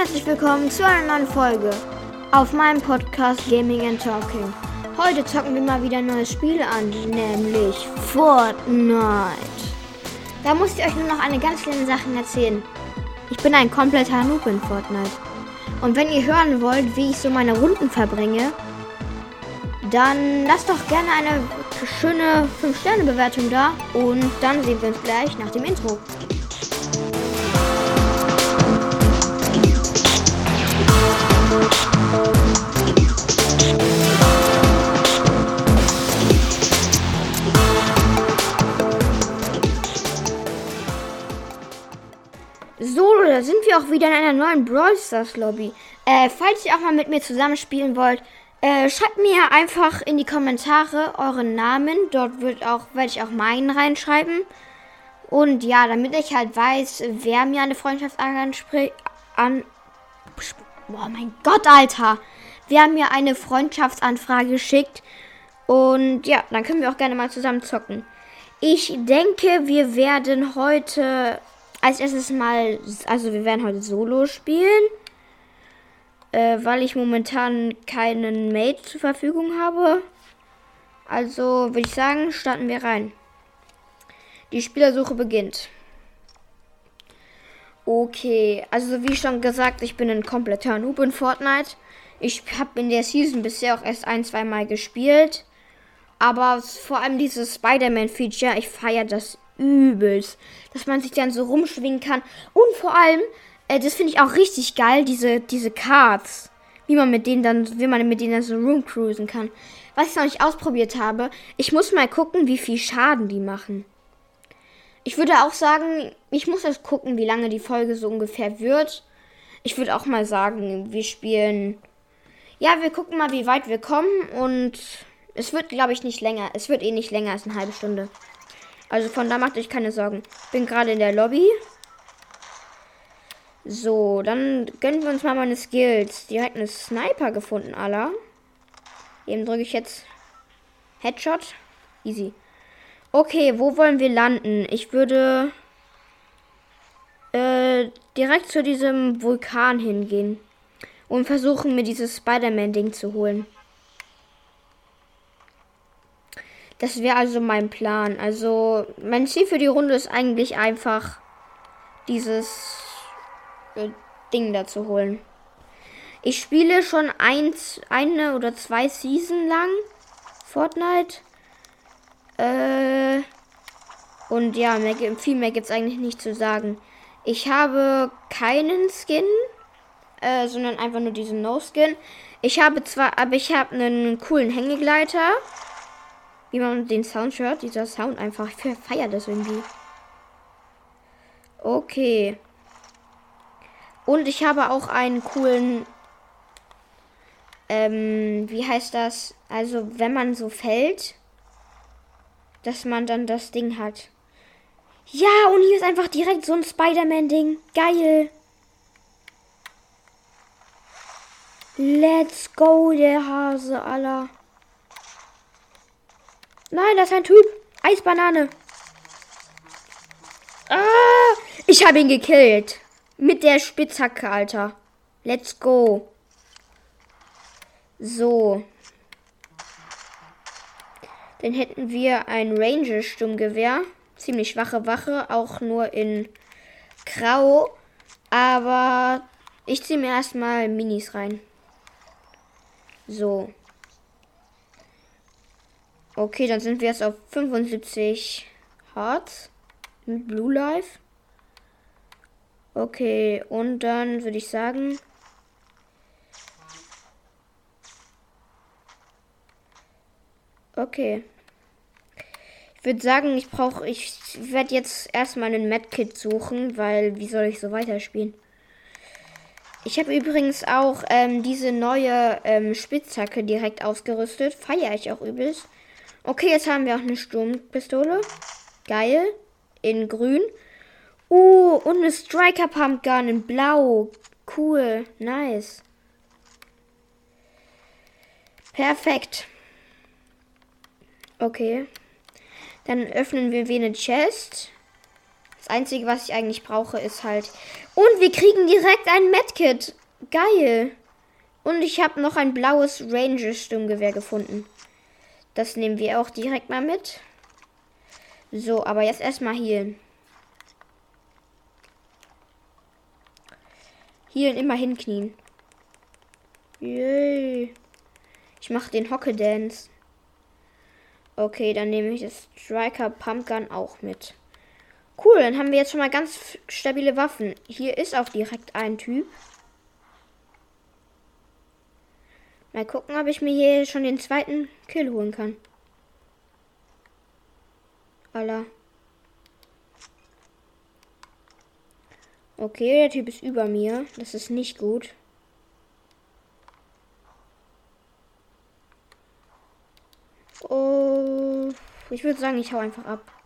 Herzlich willkommen zu einer neuen Folge auf meinem Podcast Gaming and Talking. Heute zocken wir mal wieder ein neues Spiel an, nämlich Fortnite. Da muss ich euch nur noch eine ganz kleine Sache erzählen. Ich bin ein kompletter Noob in Fortnite. Und wenn ihr hören wollt, wie ich so meine Runden verbringe, dann lasst doch gerne eine schöne 5-Sterne-Bewertung da. Und dann sehen wir uns gleich nach dem Intro. So, da sind wir auch wieder in einer neuen Brawl Stars Lobby. Äh, falls ihr auch mal mit mir zusammenspielen wollt, äh, schreibt mir einfach in die Kommentare euren Namen. Dort wird auch, werde ich auch meinen reinschreiben. Und ja, damit ich halt weiß, wer mir eine Freundschaft anspricht. An, boah, mein Gott, Alter. Wer mir eine Freundschaftsanfrage schickt. Und ja, dann können wir auch gerne mal zusammen zocken. Ich denke, wir werden heute als erstes mal, also wir werden heute Solo spielen, äh, weil ich momentan keinen Mate zur Verfügung habe. Also würde ich sagen, starten wir rein. Die Spielersuche beginnt. Okay, also wie schon gesagt, ich bin ein kompletter Noob in Fortnite. Ich habe in der Season bisher auch erst ein, zwei Mal gespielt. Aber vor allem dieses Spider-Man-Feature, ich feiere das übelst. Dass man sich dann so rumschwingen kann. Und vor allem, äh, das finde ich auch richtig geil, diese, diese Cards. Wie man mit denen dann, wie man mit denen dann so rumcruisen kann. Was ich noch nicht ausprobiert habe, ich muss mal gucken, wie viel Schaden die machen. Ich würde auch sagen, ich muss jetzt gucken, wie lange die Folge so ungefähr wird. Ich würde auch mal sagen, wir spielen. Ja, wir gucken mal, wie weit wir kommen und es wird, glaube ich, nicht länger. Es wird eh nicht länger als eine halbe Stunde. Also von da macht euch keine Sorgen. Bin gerade in der Lobby. So, dann gönnen wir uns mal meine Skills. Direkt eine Sniper gefunden, aller. Eben drücke ich jetzt Headshot. Easy. Okay, wo wollen wir landen? Ich würde äh, direkt zu diesem Vulkan hingehen und versuchen, mir dieses Spider-Man-Ding zu holen. Das wäre also mein Plan. Also mein Ziel für die Runde ist eigentlich einfach dieses äh, Ding da zu holen. Ich spiele schon eins, eine oder zwei Season lang Fortnite. Äh, und ja, mehr, viel mehr gibt es eigentlich nicht zu sagen. Ich habe keinen Skin, äh, sondern einfach nur diesen No-Skin. Ich habe zwar, aber ich habe einen coolen Hängegleiter wie man den Sound hört. Dieser Sound einfach. Ich feiere das irgendwie. Okay. Und ich habe auch einen coolen. Ähm, wie heißt das? Also, wenn man so fällt, dass man dann das Ding hat. Ja, und hier ist einfach direkt so ein Spider-Man-Ding. Geil. Let's go, der Hase, aller. Nein, das ist ein Typ. Eisbanane. Ah, ich habe ihn gekillt. Mit der Spitzhacke, Alter. Let's go. So. Dann hätten wir ein Ranger-Sturmgewehr. Ziemlich schwache Wache, auch nur in Grau. Aber ich ziehe mir erstmal Minis rein. So. Okay, dann sind wir jetzt auf 75 Hearts mit Blue Life. Okay, und dann würde ich sagen. Okay. Ich würde sagen, ich brauche. Ich werde jetzt erstmal einen Medkit suchen, weil wie soll ich so weiterspielen? Ich habe übrigens auch ähm, diese neue ähm, Spitzhacke direkt ausgerüstet. Feiere ich auch übelst. Okay, jetzt haben wir auch eine Sturmpistole. Geil. In grün. Uh, und eine Striker Pumpgun in blau. Cool. Nice. Perfekt. Okay. Dann öffnen wir wie eine Chest. Das einzige, was ich eigentlich brauche, ist halt. Und wir kriegen direkt ein Medkit. Geil. Und ich habe noch ein blaues Ranger-Sturmgewehr gefunden. Das nehmen wir auch direkt mal mit. So, aber jetzt erstmal hier. Hier immer hinknien. Yay. Ich mache den Hocke-Dance. Okay, dann nehme ich das Striker Pumpgun auch mit. Cool, dann haben wir jetzt schon mal ganz stabile Waffen. Hier ist auch direkt ein Typ. Mal gucken, ob ich mir hier schon den zweiten Kill holen kann. Allah. Okay, der Typ ist über mir. Das ist nicht gut. Oh, ich würde sagen, ich hau einfach ab.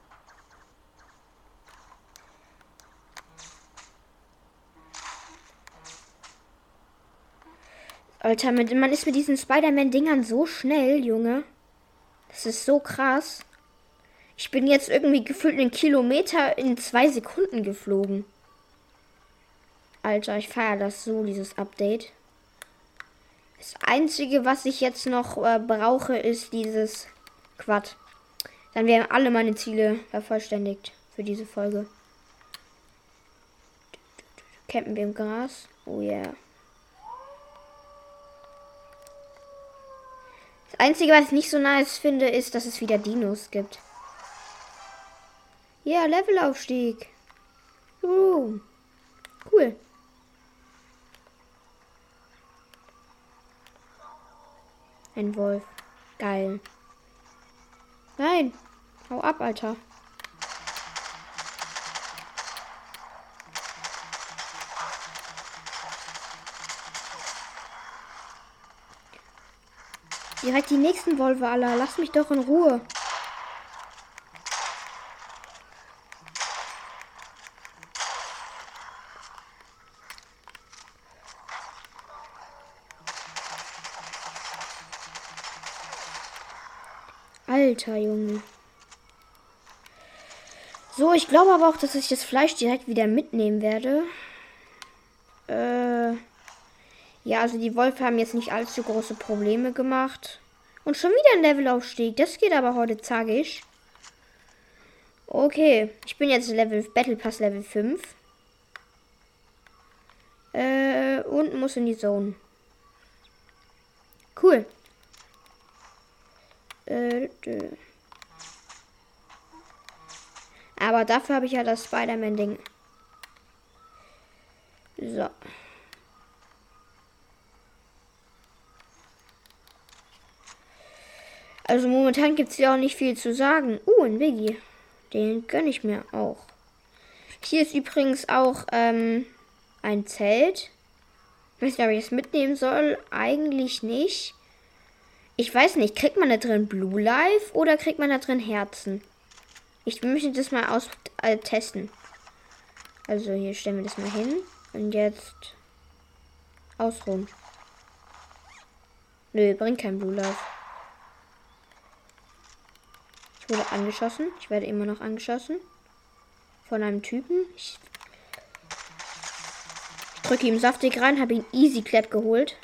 Alter, man ist mit diesen Spider-Man-Dingern so schnell, Junge. Das ist so krass. Ich bin jetzt irgendwie gefühlt einen Kilometer in zwei Sekunden geflogen. Alter, ich feiere das so, dieses Update. Das Einzige, was ich jetzt noch äh, brauche, ist dieses Quad. Dann wären alle meine Ziele vervollständigt für diese Folge. Campen wir im Gras. Oh yeah. Einzige, was ich nicht so nice finde, ist, dass es wieder Dinos gibt. Ja, Levelaufstieg. Uh, cool. Ein Wolf. Geil. Nein. Hau ab, Alter. Direkt die nächsten aller. Lass mich doch in Ruhe. Alter Junge. So, ich glaube aber auch, dass ich das Fleisch direkt wieder mitnehmen werde. Ja, also die Wolfe haben jetzt nicht allzu große Probleme gemacht. Und schon wieder ein Levelaufstieg. Das geht aber heute zackig. Okay, ich bin jetzt Level Battle Pass Level 5. Äh, und muss in die Zone. Cool. Äh, Aber dafür habe ich ja das Spider-Man-Ding. So. Also momentan gibt es ja auch nicht viel zu sagen. Uh, ein Wiggy. Den gönne ich mir auch. Hier ist übrigens auch ähm, ein Zelt. Ich weiß nicht, ob ich es mitnehmen soll. Eigentlich nicht. Ich weiß nicht, kriegt man da drin Blue Life oder kriegt man da drin Herzen? Ich möchte das mal aus äh, testen. Also hier stellen wir das mal hin. Und jetzt ausruhen. Nö, bringt kein Blue Life. Ich wurde angeschossen. Ich werde immer noch angeschossen. Von einem Typen. Ich drücke ihm saftig rein, habe ihn easy clap geholt.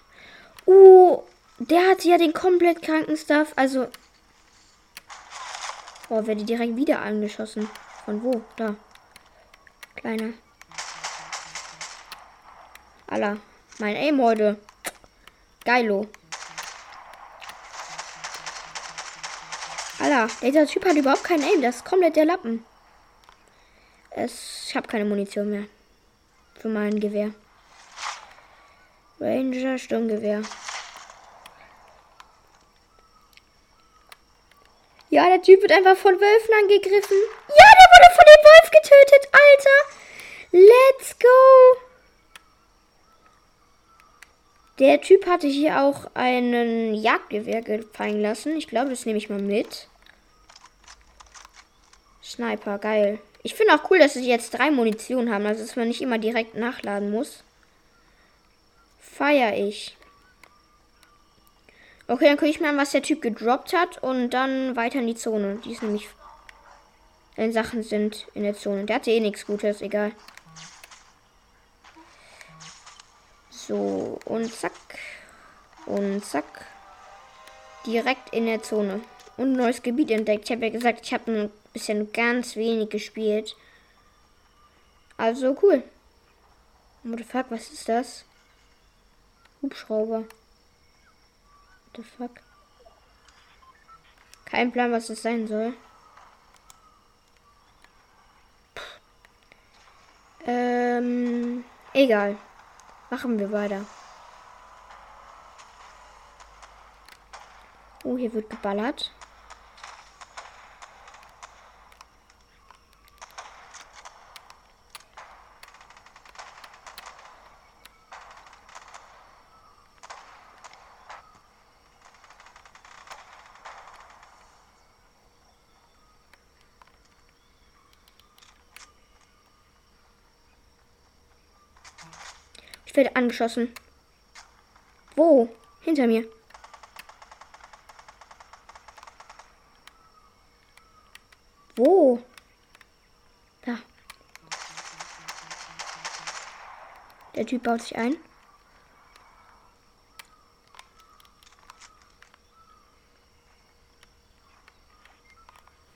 Uh, der hat ja den komplett kranken Stuff. Also. Oh, werde direkt wieder angeschossen. Von wo? Da. Kleiner. Alla. Mein Aim heute. Geilo. Alla, dieser Typ hat überhaupt keinen Aim. Das ist komplett der Lappen. Es, ich habe keine Munition mehr. Für mein Gewehr. Ranger Sturmgewehr. Ja, der Typ wird einfach von Wölfen angegriffen. Ja, der wurde von dem Wolf getötet, Alter. Let's go. Der Typ hatte hier auch einen Jagdgewehr gefallen lassen. Ich glaube, das nehme ich mal mit. Sniper, geil. Ich finde auch cool, dass sie jetzt drei Munition haben, also dass man nicht immer direkt nachladen muss. Feier ich. Okay, dann gucke ich mal was der Typ gedroppt hat und dann weiter in die Zone. Die ist nämlich. Deine Sachen sind in der Zone. Der hatte eh nichts Gutes, egal. So, und zack. Und zack. Direkt in der Zone. Und neues Gebiet entdeckt. Ich habe ja gesagt, ich habe ein bisschen ganz wenig gespielt. Also cool. What the fuck, was ist das? Hubschrauber. What the fuck? Kein Plan, was das sein soll. Ähm, egal. Machen wir weiter. Oh, hier wird geballert. Werde angeschossen. Wo? Hinter mir. Wo? Da. Der Typ baut sich ein.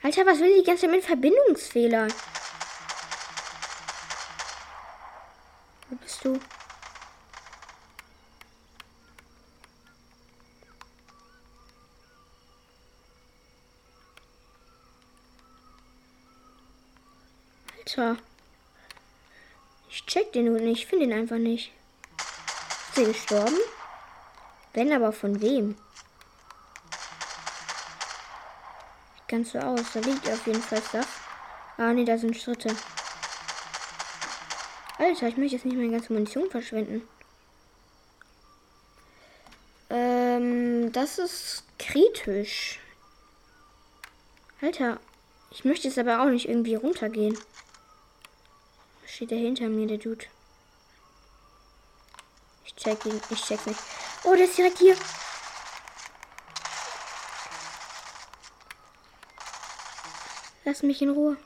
Alter, was will die ganze Zeit mit Verbindungsfehler? Wo bist du? Alter. Ich check den nur nicht. Ich finde ihn einfach nicht. Ist er gestorben? Wenn aber von wem? Ganz so aus. Da liegt auf jeden Fall das. Ah ne, da sind Schritte. Alter, ich möchte jetzt nicht meine ganze Munition verschwenden. Ähm, das ist kritisch. Alter, ich möchte jetzt aber auch nicht irgendwie runtergehen. Steht der hinter mir, der Dude. Ich check ihn, ich check nicht. Oh, der ist direkt hier. Lass mich in Ruhe.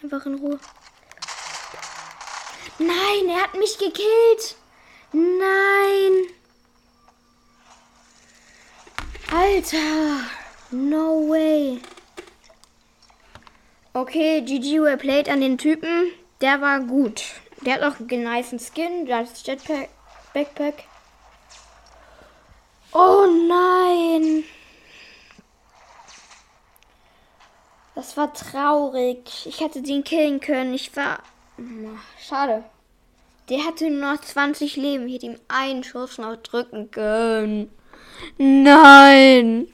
Einfach in Ruhe. Nein, er hat mich gekillt. Nein. Alter. No way. Okay, GG well played an den Typen. Der war gut. Der hat auch einen nice Skin. Das Jetpack. Backpack. Oh nein. Das war traurig. Ich hätte den killen können. Ich war. Schade. Der hatte nur noch 20 Leben. Ich hätte ihm einen Schuss noch drücken können. Nein.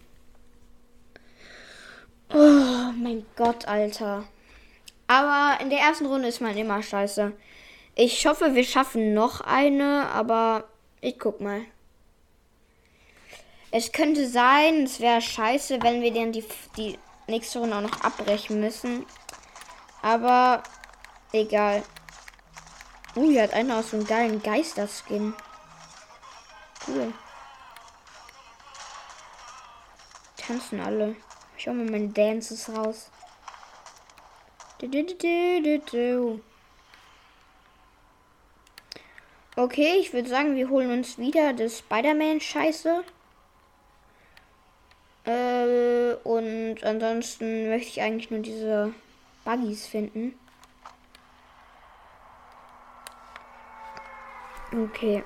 Oh mein Gott, Alter. Aber in der ersten Runde ist man immer scheiße. Ich hoffe, wir schaffen noch eine, aber ich guck mal. Es könnte sein, es wäre scheiße, wenn wir dann die, die nächste Runde auch noch abbrechen müssen. Aber egal. Uh, hier hat einer aus so einem geilen Geisterskin. Cool. Tanzen alle. Ich hole mal meine Dances raus. Okay, ich würde sagen, wir holen uns wieder das Spider-Man-Scheiße. Äh, und ansonsten möchte ich eigentlich nur diese Buggies finden. Okay.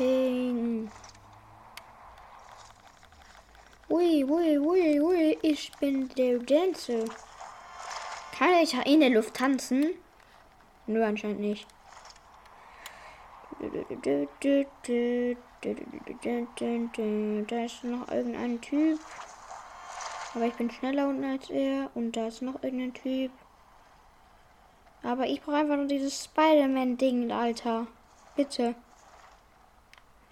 Jumping. Ui, ui, ui, ui, ich bin der Dancer. Kann ich in der Luft tanzen? Nö, anscheinend nicht. Da ist noch irgendein Typ. Aber ich bin schneller unten als er. Und da ist noch irgendein Typ. Aber ich brauche einfach nur dieses Spider-Man-Ding, Alter. Bitte.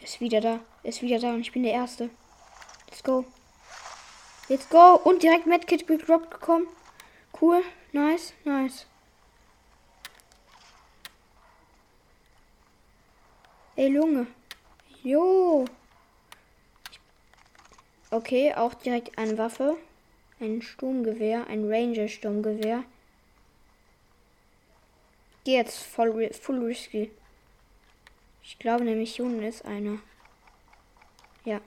Ist wieder da. Ist wieder da und ich bin der Erste. Let's go. Let's go. Und direkt Medkit gedroppt gekommen. Cool. Nice. Nice. Ey, Lunge. Jo. Okay, auch direkt eine Waffe. Ein Sturmgewehr, ein Ranger-Sturmgewehr. Die jetzt voll full risky. Ich glaube, eine Mission ist eine. Ja.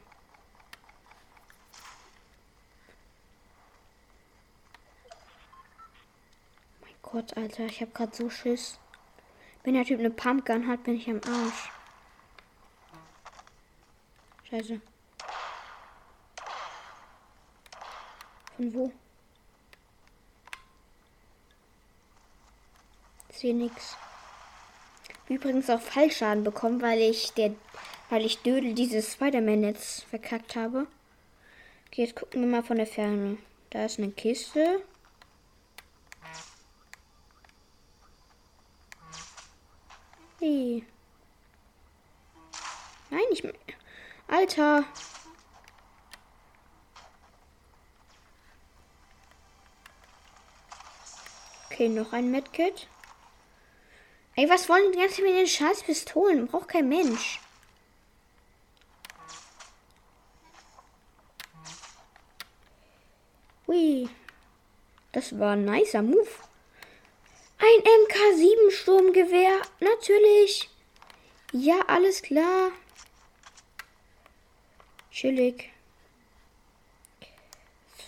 Mein Gott, Alter, ich habe gerade so Schiss. Wenn der Typ eine Pumpgun hat, bin ich am Arsch. Scheiße. Von wo? Sehe nix. Übrigens auch Fallschaden bekommen, weil ich der, weil ich Dödel dieses Spider-Man-Netz verkackt habe. Okay, jetzt gucken wir mal von der Ferne. Da ist eine Kiste. Hey. Nein, ich. Alter. Okay, noch ein Medkit. Ey, was wollen die ganze mit den scheiß Pistolen? Braucht kein Mensch. Hui. Das war ein nicer Move. Ein MK7 Sturmgewehr. Natürlich. Ja, alles klar. Chillig.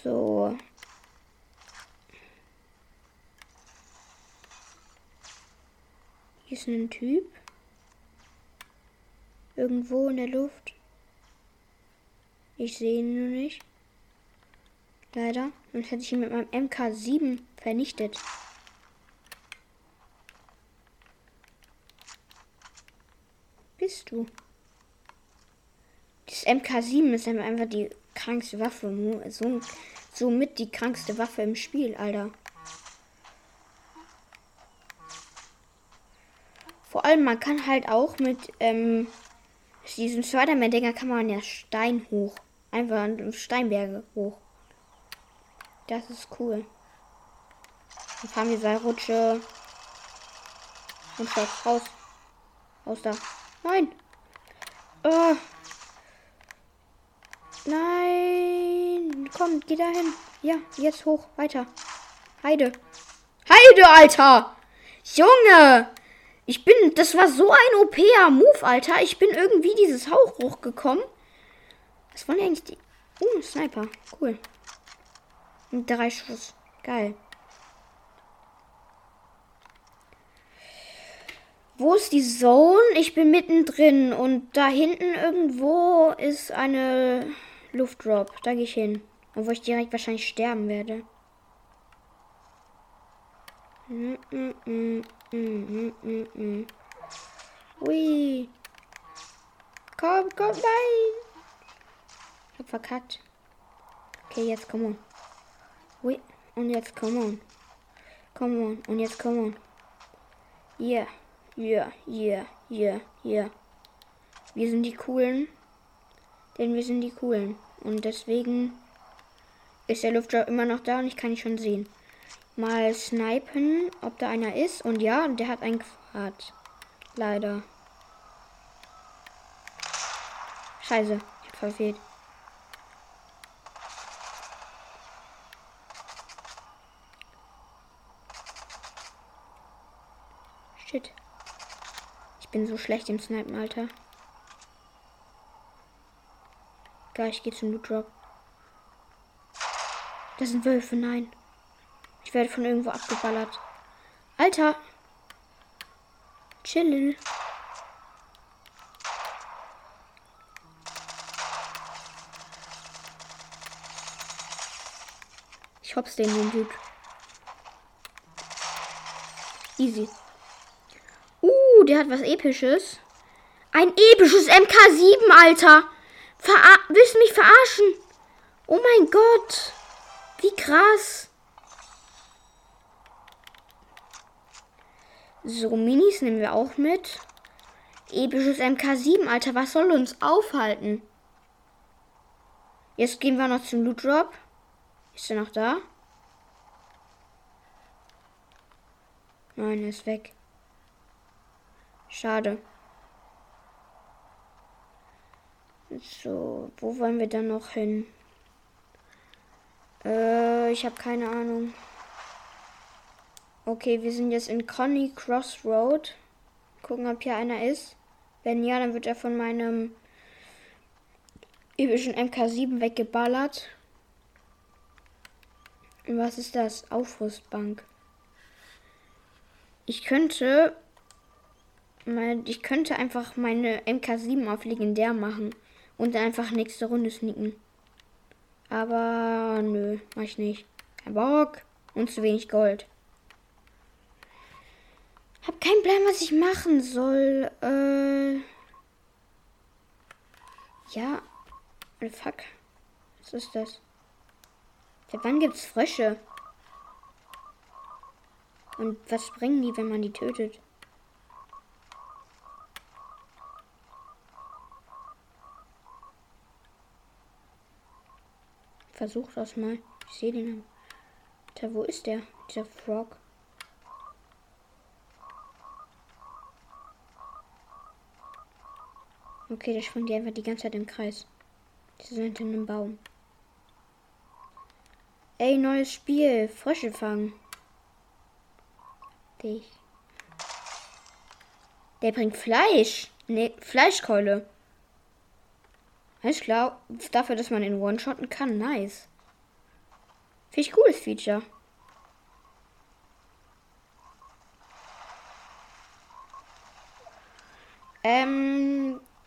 So. Hier ist ein Typ. Irgendwo in der Luft. Ich sehe ihn nur nicht. Leider. Sonst hätte ich ihn mit meinem MK7 vernichtet. Bist du? Das MK7 ist einfach die krankste Waffe. So, somit die krankste Waffe im Spiel, Alter. Vor allem, man kann halt auch mit ähm, diesem Spider-Man-Dinger kann man ja Stein hoch. Einfach Steinberge hoch. Das ist cool. Dann fahren wir zwei Rutsche. Und schaut raus. Raus da. Nein. Oh. Nein. Komm, geh da hin. Ja, jetzt hoch. Weiter. Heide. Heide, Alter. Junge. Ich bin, das war so ein OP-Move, Alter. Ich bin irgendwie dieses Hauch hochgekommen. Was wollen eigentlich die... Uh, Sniper. Cool. Mit drei Schuss. Geil. Wo ist die Zone? Ich bin mittendrin und da hinten irgendwo ist eine Luftdrop. Da gehe ich hin. Wo ich direkt wahrscheinlich sterben werde. Mm -mm -mm. Mm, mm, mm, Ui. Komm, komm, nein. Hab verkackt. Okay, jetzt komm on. Ui. Und jetzt komm on. Komm on. Und jetzt komm on. Yeah. Yeah, yeah, yeah, yeah. Wir sind die Coolen. Denn wir sind die Coolen. Und deswegen ist der Luftjob immer noch da und ich kann ihn schon sehen mal snipen, ob da einer ist. Und ja, der hat ein Quad. Leider. Scheiße, ich hab verfehlt. Shit. Ich bin so schlecht im Snipen, Alter. Geil, ich gehe zum Loot Drop. Das sind Wölfe, nein. Ich werde von irgendwo abgeballert. Alter. Chillen. Ich hops den, den Dude. Easy. Uh, der hat was episches. Ein episches MK7, Alter. Verar Willst du mich verarschen? Oh mein Gott. Wie krass. So, Minis nehmen wir auch mit. Episches MK7, Alter, was soll uns aufhalten? Jetzt gehen wir noch zum Loot Drop. Ist er noch da? Nein, er ist weg. Schade. So, wo wollen wir dann noch hin? Äh, ich habe keine Ahnung. Okay, wir sind jetzt in Conny Crossroad. Gucken, ob hier einer ist. Wenn ja, dann wird er von meinem epischen MK7 weggeballert. Und was ist das? Aufrüstbank. Ich könnte mein, ich könnte einfach meine MK7 auf legendär machen und dann einfach nächste Runde sneaken. Aber nö, mach ich nicht. Kein Bock und zu wenig Gold. Hab keinen Plan, was ich machen soll. Äh. Ja. Oh, fuck. Was ist das? Seit wann gibt's Frösche? Und was bringen die, wenn man die tötet? Versuch das mal. Ich sehe den. Da, wo ist der? Dieser Frog. Okay, der springt die einfach die ganze Zeit im Kreis. Die sind in einem Baum. Ey, neues Spiel. Frösche fangen. Dich. Der bringt Fleisch. Ne, Fleischkeule. Alles klar. Dafür, dass man den One-Shotten kann. Nice. Finde ich cooles Feature. Ähm,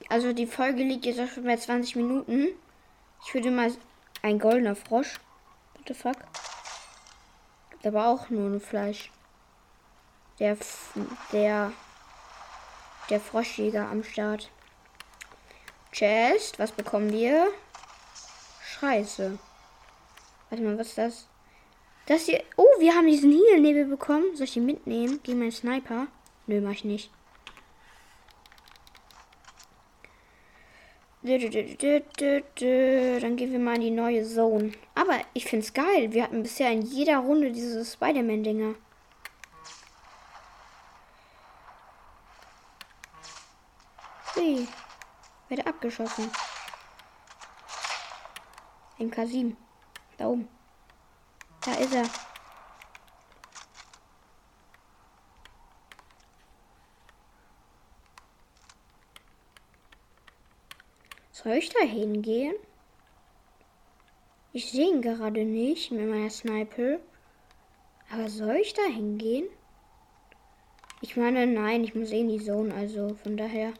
also die Folge liegt jetzt auch schon bei 20 Minuten. Ich würde mal ein goldener Frosch. What the fuck? Gibt aber auch nur ein Fleisch. Der der der Froschjäger am Start. Chest. Was bekommen wir? Scheiße. Warte mal, was ist das? Das hier. Oh, wir haben diesen Heal-Nebel bekommen. Soll ich ihn mitnehmen? Gegen meinen Sniper? Nö, mach ich nicht. Dann gehen wir mal in die neue Zone. Aber ich find's geil. Wir hatten bisher in jeder Runde diese Spider-Man-Dinger. Hui. Werde abgeschossen. MK7. Da oben. Da ist er. Soll ich da hingehen? Ich sehe ihn gerade nicht mit meiner Sniper. Aber soll ich da hingehen? Ich meine, nein, ich muss eh in die Zone, also von daher.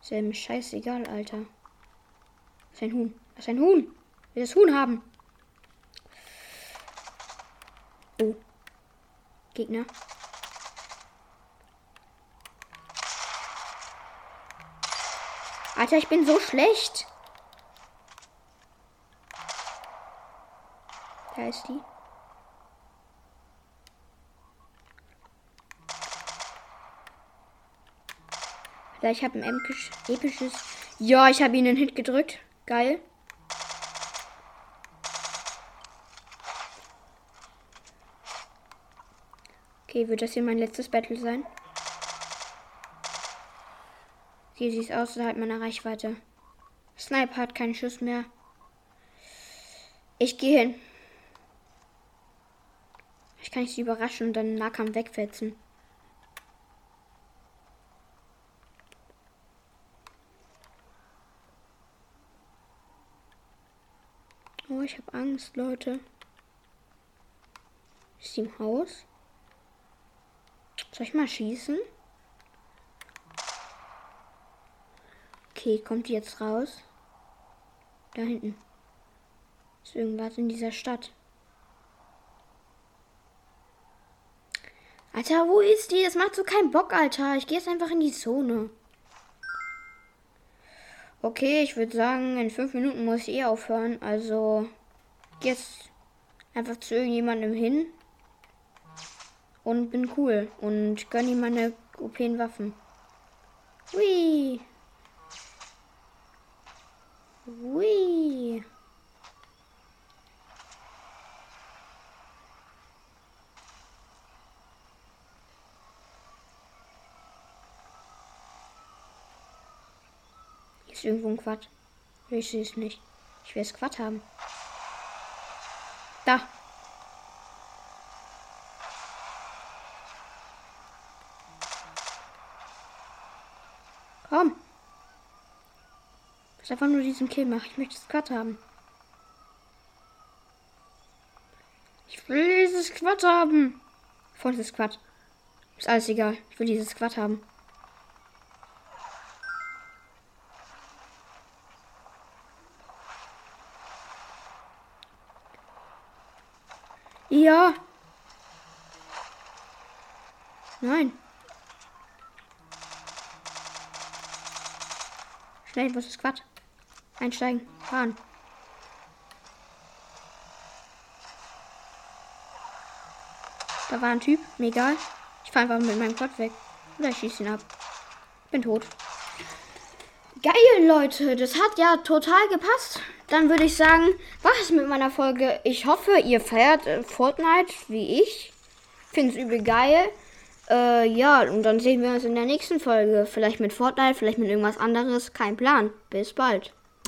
Ist ja mir scheißegal, Alter. Das ist ein Huhn. Das ist ein Huhn. Will das Huhn haben. Oh. Gegner. Alter, ich bin so schlecht. Da ist die. Ich habe ein episch, episches. Ja, ich habe ihn einen Hit gedrückt. Geil. Okay, wird das hier mein letztes Battle sein? Sieht es außerhalb meiner Reichweite. Sniper hat keinen Schuss mehr. Ich gehe hin. Ich kann sie überraschen und dann Nahkampf wegfetzen. Oh, ich habe Angst, Leute. Ist sie im Haus? Soll ich mal schießen? Okay, kommt die jetzt raus? Da hinten. Ist irgendwas in dieser Stadt. Alter, wo ist die? Das macht so keinen Bock, Alter. Ich gehe jetzt einfach in die Zone. Okay, ich würde sagen, in fünf Minuten muss ich eh aufhören. Also jetzt einfach zu irgendjemandem hin und bin cool und gönne ihm meine OP-Waffen. Hui. Hui. ist irgendwo ein Quatsch. Ich sehe es nicht. Ich will Squad haben. Da. Komm. Ich einfach nur diesen Kill machen. Ich möchte Squad haben. Ich will dieses Squad haben. Voll das Squad. Ist alles egal. Ich will dieses Squad haben. Ja. Nein. Schnell, was ist Quatsch? Einsteigen, fahren. Da war ein Typ, mir egal. Ich fahre einfach mit meinem Quad weg. Oder ich schieße ihn ab. Bin tot. Geil, Leute. Das hat ja total gepasst. Dann würde ich sagen, war es mit meiner Folge. Ich hoffe, ihr feiert äh, Fortnite wie ich. Finde es übel geil. Äh, ja, und dann sehen wir uns in der nächsten Folge. Vielleicht mit Fortnite, vielleicht mit irgendwas anderes. Kein Plan. Bis bald.